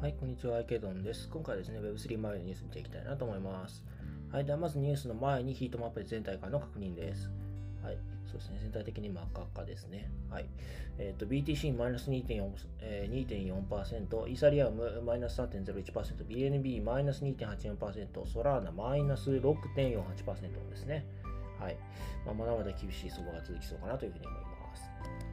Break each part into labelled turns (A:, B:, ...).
A: はい、こんにちは、アイケドンです。今回はですね、Web3 前のニュース見ていきたいなと思います。はい、ではまずニュースの前にヒートマップで全体感の確認です。はい、そうですね、全体的に真っ赤っかですね。はい。えっ、ー、と、BTC マイナス2.4%、え、2.4%、イーサリアムマイナス3.01%、BNB マイナス2.84%、ソラーナマイナス6.48%ですね。はい。まあ、まだまだ厳しい相場が続きそうかなというふうに思います。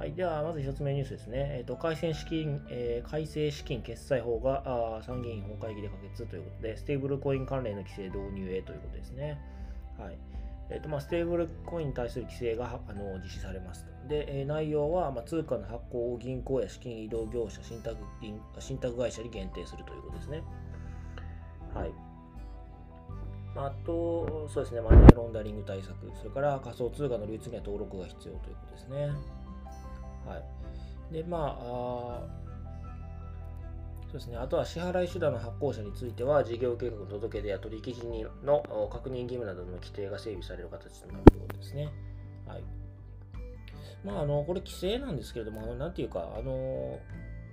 A: はい。では、まず1つ目ニュースですね。えっ、ー、と、改正資金、えー、改正資金決済法があ参議院本会議で可決ということで、ステーブルコイン関連の規制導入へということですね。はい。えーとまあ、ステーブルコインに対する規制があの実施されますと。で、えー、内容は、まあ、通貨の発行を銀行や資金移動業者、信託信託会社に限定するということですね。はい。あと、そうですね、マネーロンダリング対策、それから仮想通貨の流通には登録が必要ということですね。はい。で、まあ、そうですね。あとは支払い手段の発行者については、事業計画の届け出や取引時の確認義務などの規定が整備される形となるということですね。はい。まあ、あの、これ規制なんですけれども、なんていうか、あの、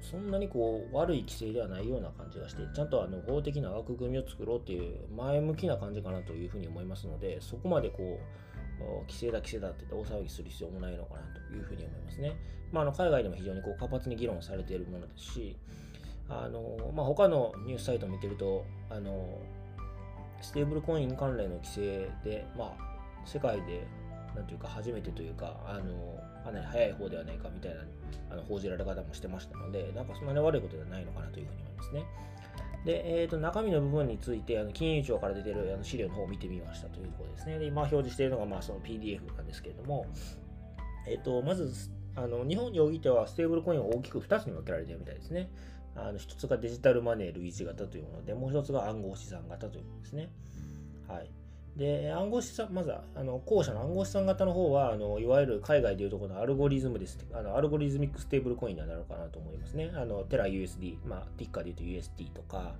A: そんなにこう悪い規制ではないような感じがして、ちゃんとあの法的な枠組みを作ろうっていう前向きな感じかなというふうに思いますので、そこまでこう、規制だ規制だって大騒ぎする必要もないのかなというふうに思いますね。まあ、あの海外でも非常にこう活発に議論されているものですし、あのまあ、他のニュースサイトを見てると、あのステーブルコイン関連の規制で、まあ、世界で、なんていうか、初めてというか、あのかなり早い方ではないかみたいなあの報じられ方もしてましたので、なんかそんなに悪いことではないのかなというふうに思いますね。で、えー、と中身の部分について、あの金融庁から出てるあの資料の方を見てみましたというところですね。で今表示しているのがまあその PDF なんですけれども、えー、とまずあの日本においてはステーブルコインを大きく2つに分けられているみたいですね。あの1つがデジタルマネー類似型というもので、もう1つが暗号資産型というものですね。はい。で、暗号資産、まずは、あの後者の暗号資産型の方は、あのいわゆる海外でいうところのアルゴリズムです。あのアルゴリズミックステーブルコインにはなるかなと思いますね。あのテラ USD、まあ、ティッカーで言うと UST とか、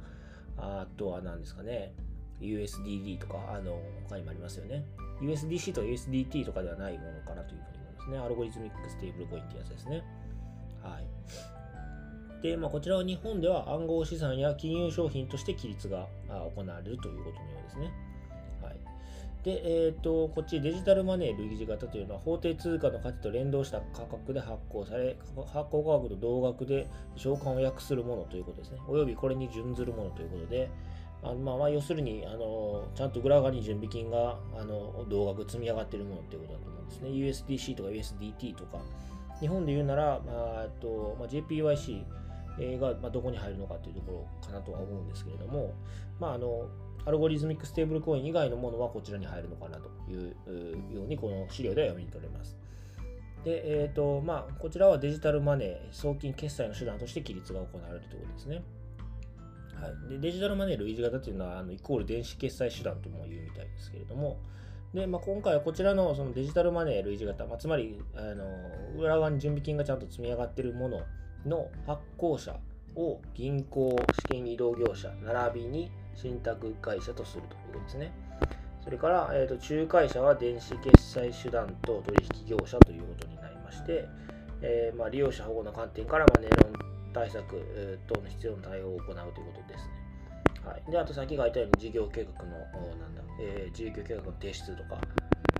A: あとは何ですかね、USDD とか、あの他にもありますよね。USDC と USDT とかではないものかなというふうに思いますね。アルゴリズミックステーブルコインってやつですね。はい。で、まあ、こちらは日本では暗号資産や金融商品として規律が行われるということのようですね。で、えっ、ー、と、こっちデジタルマネー類似型というのは法定通貨の価値と連動した価格で発行され、発行価格と同額で償還を約するものということですね。およびこれに準ずるものということで、あのまあ、まあ要するにあの、ちゃんと裏側に準備金があの同額積み上がっているものということだと思うんですね。USDC とか USDT とか、日本で言うなら、まあとまあ、JPYC、が、まあどこに入るのかというところかなとは思うんですけれども、まあ、あのアルゴリズミックステーブルコイン以外のものはこちらに入るのかなというようにこの資料では読み取れます。で、えーとまあ、こちらはデジタルマネー、送金決済の手段として規律が行われるということですね。はい、でデジタルマネー類似型というのはあのイコール電子決済手段とも言うみたいですけれども、でまあ、今回はこちらのそのデジタルマネー類似型、まあ、つまりあの裏側に準備金がちゃんと積み上がっているものの発行者を銀行、資金移動業者、並びに信託会社とするということですね。それから、えーと、仲介者は電子決済手段と取引業者ということになりまして、えー、まあ、利用者保護の観点から、まあ、ネロン対策、等の必要な対応を行うということですね。はい、であと、先書いたように事業計画のなんだ、えー、事業計画の提出とか、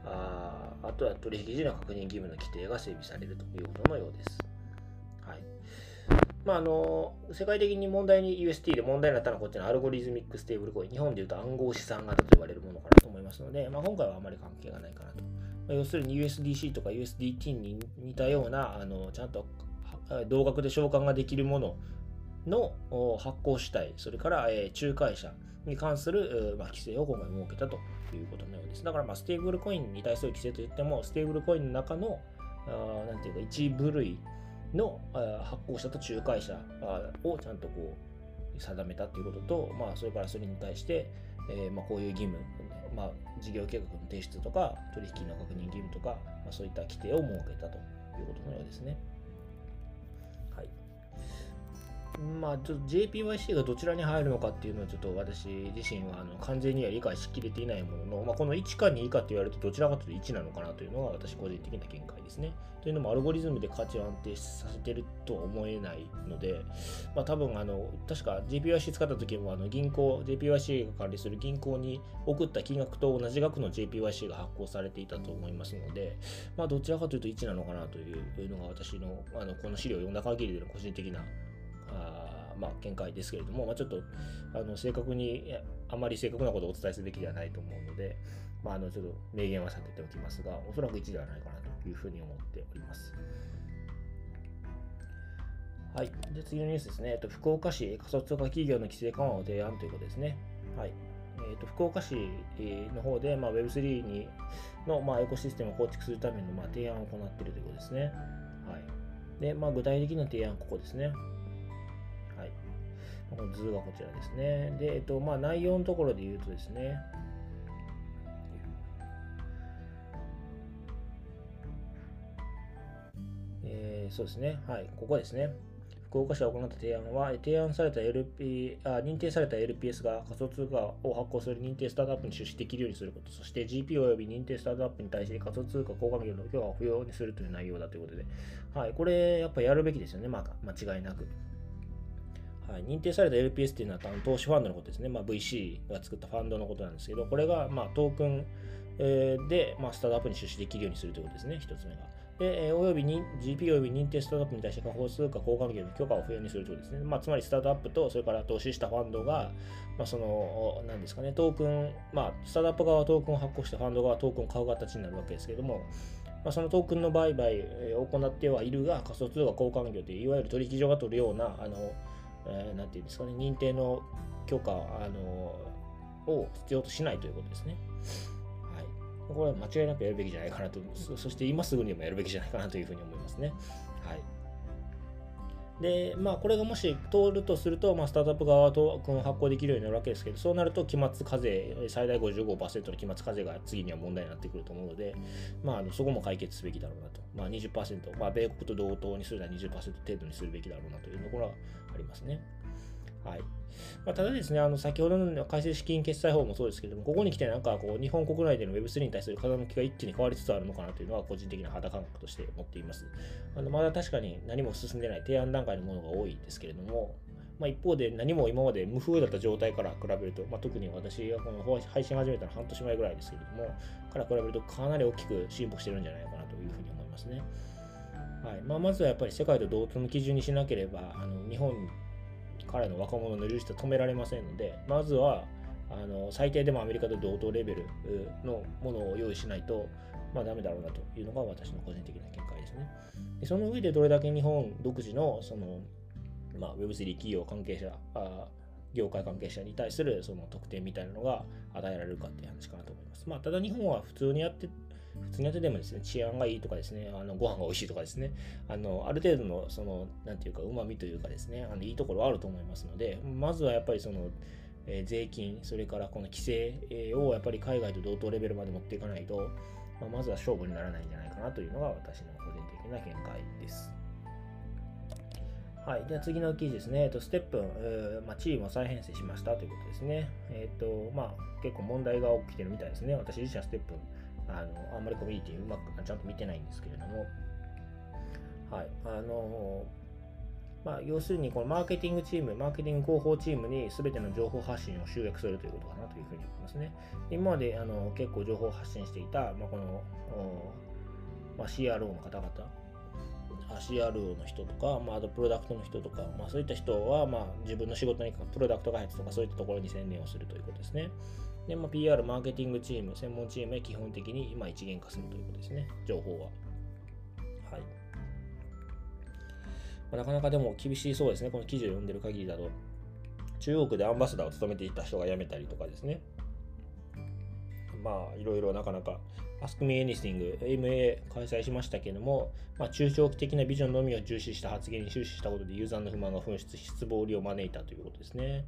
A: ああとは取引時の確認義務の規定が整備されるということのようです。まあ、あの世界的に問題に UST で問題になったのはこっちのアルゴリズミックステーブルコイン、日本でいうと暗号資産型と言われるものかなと思いますので、まあ、今回はあまり関係がないかなと。まあ、要するに USDC とか USDT に似たようなあのちゃんと同額で償還ができるものの発行主体、それから、え仲介者に関する、まあ、規制を今回設けたということのようです。だから、まあ、ステーブルコインに対する規制といっても、ステーブルコインの中の、あなんていうか、一部類の発行者と仲介者をちゃんとこう定めたということと、まあ、それからそれに対して、えー、まあ、こういう義務、まあ、事業計画の提出とか取引の確認義務とか、まあ、そういった規定を設けたということのようですね。まあ、ちょっと JPYC がどちらに入るのかっていうのは、ちょっと私自身はあの完全には理解しきれていないものの、まあ、この1か2かって言われると、どちらかというと1なのかなというのが私個人的な見解ですね。というのも、アルゴリズムで価値を安定させてるとは思えないので、まあ、多分あの、確か JPYC 使った時も、あの銀行、JPYC が管理する銀行に送った金額と同じ額の JPYC が発行されていたと思いますので、まあ、どちらかというと1なのかなというのが私のあのこの資料を読んだ限りでの個人的なあまあ、見解ですけれども、まあ、ちょっとあの正確にあまり正確なことをお伝えすべきではないと思うので、まあ、あのちょっと明言は避けておきますが、おそらく1ではないかなというふうに思っております。はい。で、次のニュースですね。えっと、福岡市仮想通貨企業の規制緩和を提案ということですね。はい。えーと、福岡市の方で、まあ、Web3 にの、まあ、エコシステムを構築するための、まあ、提案を行っているということですね。はい。で、まあ、具体的な提案、ここですね。この図がこちらですね。で、えっと、まあ、内容のところで言うとですね、えー、そうですね。はい、ここですね。福岡市が行った提案は、提案された LP あ認定された LPS が仮想通貨を発行する認定スタートアップに出資できるようにすること、そして GP 及び認定スタートアップに対して仮想通貨交換業の許可を不要にするという内容だということで、はい、これやっぱやるべきですよね、まあ、間違いなく。はい、認定された LPS っていうのは投資ファンドのことですね。まあ、VC が作ったファンドのことなんですけど、これがまあトークンで、まあ、スタートアップに出資できるようにするということですね、一つ目が。で、および GP および認定スタートアップに対して仮想通貨交換業の許可を不要にするということですね。まあ、つまりスタートアップと、それから投資したファンドが、まあ、その、なんですかね、トークン、まあ、スタートアップ側はトークンを発行して、ファンド側はトークンを買う形になるわけですけれども、まあ、そのトークンの売買を行ってはいるが、仮想通貨交換業という、いわゆる取引所が取るような、あの、えー、なんていうんですかね、認定の許可、あのを必要としないということですね。はい。これは間違いなくやるべきじゃないかなと、そして今すぐにもやるべきじゃないかなというふうに思いますね。はい。で、まあ、これがもし通るとすると、まあ、スタートアップ側はトークン発行できるようになるわけですけど、そうなると、期末課税、最大55%の期末課税が次には問題になってくると思うので、まあ、そこも解決すべきだろうなと。まあ20%、まあ、米国と同等にするなら20%程度にするべきだろうなというところはありますね。はい。まあ、ただですね、あの先ほどの改正資金決済法もそうですけども、ここに来てなんかこう日本国内での Web3 に対する風向きが一気に変わりつつあるのかなというのは個人的な肌感覚として持っています。あのまだ確かに何も進んでない提案段階のものが多いですけれども、まあ、一方で何も今まで無風だった状態から比べると、まあ、特に私がこの配信始めたの半年前ぐらいですけれども、から比べるとかなり大きく進歩してるんじゃないかなというふうに思いますね。はいまあ、まずはやっぱり世界と同等の基準にしなければ、あの日本彼の若者の流出は止められませんので、まずはあの最低でもアメリカと同等レベルのものを用意しないと、まあ、ダメだろうなというのが私の個人的な見解ですね。でその上でどれだけ日本独自のその、まあ、Web3 企業関係者あ、業界関係者に対するその特典みたいなのが与えられるかっていう話かなと思います。まあ、ただ日本は普通にやって普通にやっててもですね、治安がいいとかですね、あのご飯が美味しいとかですね、あのある程度のその、なんていうか、うまみというかですね、あのいいところはあると思いますので、まずはやっぱりその、えー、税金、それからこの規制をやっぱり海外と同等レベルまで持っていかないと、まあ、まずは勝負にならないんじゃないかなというのが私の個人的な見解です。はい。では次の記事ですね。えっと、ステップン、えーまあ、チームを再編成しましたということですね。えっ、と、まあ、結構問題が起きてるみたいですね。私自身はステップ、あのあんまりコミュニティうまくちゃんと見てないんですけれども、はい。あのまあ、要するに、このマーケティングチーム、マーケティング広報チームに全ての情報発信を集約するということかなというふうに思いますね。今まであの結構情報発信していた、まあ、この、まあ、CRO の方々、CRO の人とか、まあ、あとプロダクトの人とか、まあ、そういった人は、まあ、自分の仕事にプロダクト開発とかそういったところに専念をするということですね。で、まあ、PR、マーケティングチーム、専門チームへ基本的に今一元化するということですね、情報は。はい。まあ、なかなかでも厳しいそうですね、この記事を読んでる限りだと。中国でアンバサダーを務めていた人が辞めたりとかですね。まあ、いろいろなかなか Ask Me Anything MA 開催しましたけれども、まあ、中長期的なビジョンのみを重視した発言に終始したことでユーザーの不満が噴出、失望を招いたということですね。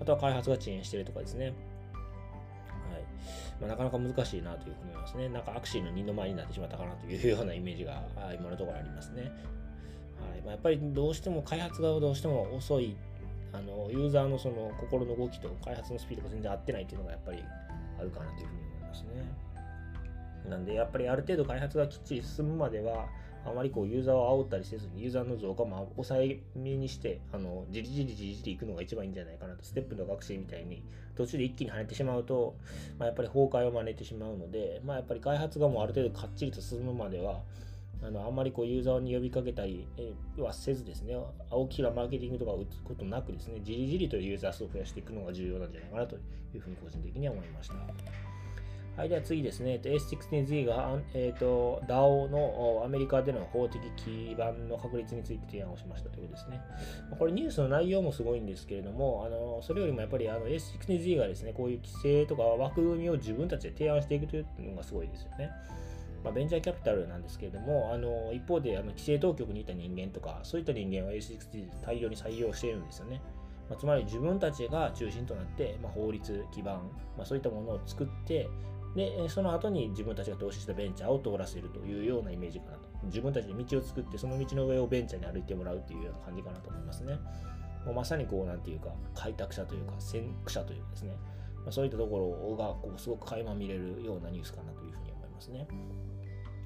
A: あとは開発が遅延しているとかですね。まあ、なかなか難しいなというふうに思いますね。なんかアクシーの二の舞になってしまったかなというようなイメージが今のところありますね。はいまあ、やっぱりどうしても開発側どうしても遅いあのユーザーのその心の動きと開発のスピードが全然合ってないっていうのがやっぱりあるかなというふうに思いますね。なんでやっぱりある程度開発がきっちり進むまではあまりこうユーザーを煽ったりせずにユーザーの増加も抑えめにしてあのじりじりじりじりいくのが一番いいんじゃないかなとステップの学習みたいに途中で一気に跳ねてしまうと、まあ、やっぱり崩壊を招いてしまうので、まあ、やっぱり開発がもうある程度かっちりと進むまではあのあんまりこうユーザーに呼びかけたりはせずですね、青木らマーケティングとか打つことなくですね、じりじりとユーザー数を増やしていくのが重要なんじゃないかなというふうに個人的には思いました。はい、では次ですね、A16Z が、えーと、DAO のアメリカでの法的基盤の確立について提案をしましたということですね。これニュースの内容もすごいんですけれども、あのそれよりもやっぱりあの A16Z がですね、こういう規制とか枠組みを自分たちで提案していくというのがすごいですよね。まあ、ベンチャーキャピタルなんですけれども、あの一方であの規制当局にいた人間とか、そういった人間は A16Z 大量に採用しているんですよね。まあ、つまり自分たちが中心となって、まあ、法律基盤、まあ、そういったものを作って、で、その後に自分たちが投資したベンチャーを通らせるというようなイメージかなと。自分たちで道を作って、その道の上をベンチャーに歩いてもらうというような感じかなと思いますね。もうまさにこう、なんていうか、開拓者というか、先駆者というかですね、まあ、そういったところがこうすごく垣間見れるようなニュースかなというふうに思いますね。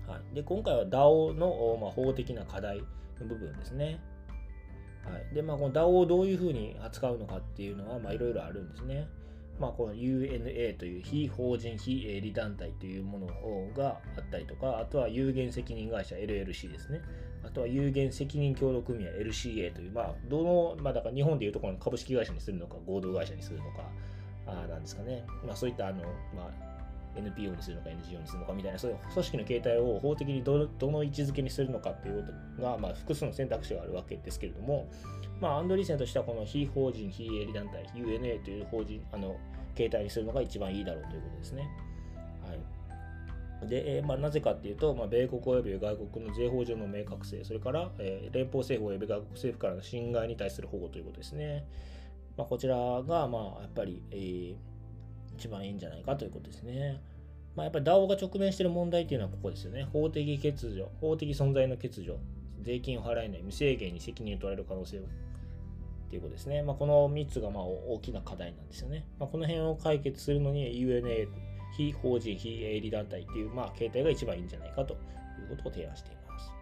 A: はい、で今回は DAO の、まあ、法的な課題の部分ですね。はい、で、まあ、この DAO をどういうふうに扱うのかっていうのは、まあ、いろいろあるんですね。まあ、この UNA という非法人非営利団体というものがあったりとか、あとは有限責任会社 LLC ですね。あとは有限責任協同組合 LCA という、まあ、どの、まあ、だから日本でいうところの株式会社にするのか、合同会社にするのか、あなんですかね。まあ、そういったあの、まあ、NPO にするのか NGO にするのかみたいなそういう組織の形態を法的にどの位置づけにするのかっていうことが、まあ、複数の選択肢があるわけですけれども、まあ、アンドリーセンとしてはこの非法人非営利団体 UNA という法人あの形態にするのが一番いいだろうということですね。はいで、えー、まあ、なぜかっていうと、まあ、米国及び外国の税法上の明確性、それから、えー、連邦政府及び外国政府からの侵害に対する保護ということですね。まあ、こちらが、まあ、やっぱり、えー一番いいんじゃないかということですね。まあ、やっぱり DAO が直面している問題っていうのはここですよね。法的欠如、法的存在の欠如、税金を払えない、無制限に責任を取られる可能性をっていうことですね。まあ、この3つがまあ大きな課題なんですよね。まあ、この辺を解決するのに UNA、非法人、非営利団体っていう、まあ、形態が一番いいんじゃないかということを提案しています。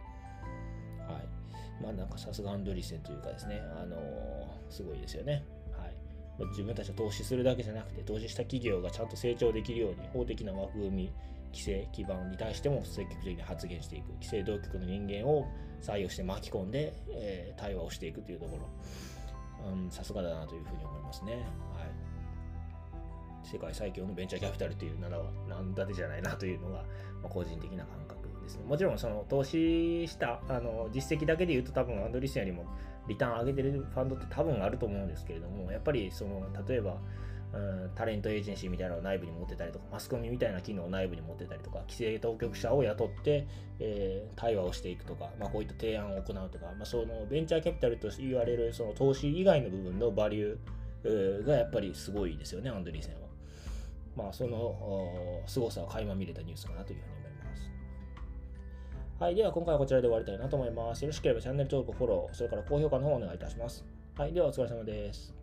A: はい。まあ、なんかさすがアンドリセンというかですね、あのー、すごいですよね。自分たちは投資するだけじゃなくて投資した企業がちゃんと成長できるように法的な枠組み規制基盤に対しても積極的に発言していく規制当局の人間を採用して巻き込んで、えー、対話をしていくというところさすがだなというふうに思いますね。はい世界最強のベンチャーキャピタルという名は何だてじゃないなというのが、まあ、個人的な感覚ですね。もちろんその投資したあの実績だけで言うと多分アンドリスよりもリターン上げてるファンドって多分あると思うんですけれども、やっぱりその例えば、うん、タレントエージェンシーみたいなのを内部に持ってたりとか、マスコミみたいな機能を内部に持ってたりとか、規制当局者を雇って、えー、対話をしていくとか、まあ、こういった提案を行うとか、まあ、そのベンチャーキャピタルと言われるその投資以外の部分のバリューがやっぱりすごいですよね、アンドリーセンは。まあ、その凄さを垣間見れたニュースかなというふうに思います。はい。では、今回はこちらで終わりたいなと思います。よろしければチャンネル登録、フォロー、それから高評価の方をお願いいたします。はい。では、お疲れ様です。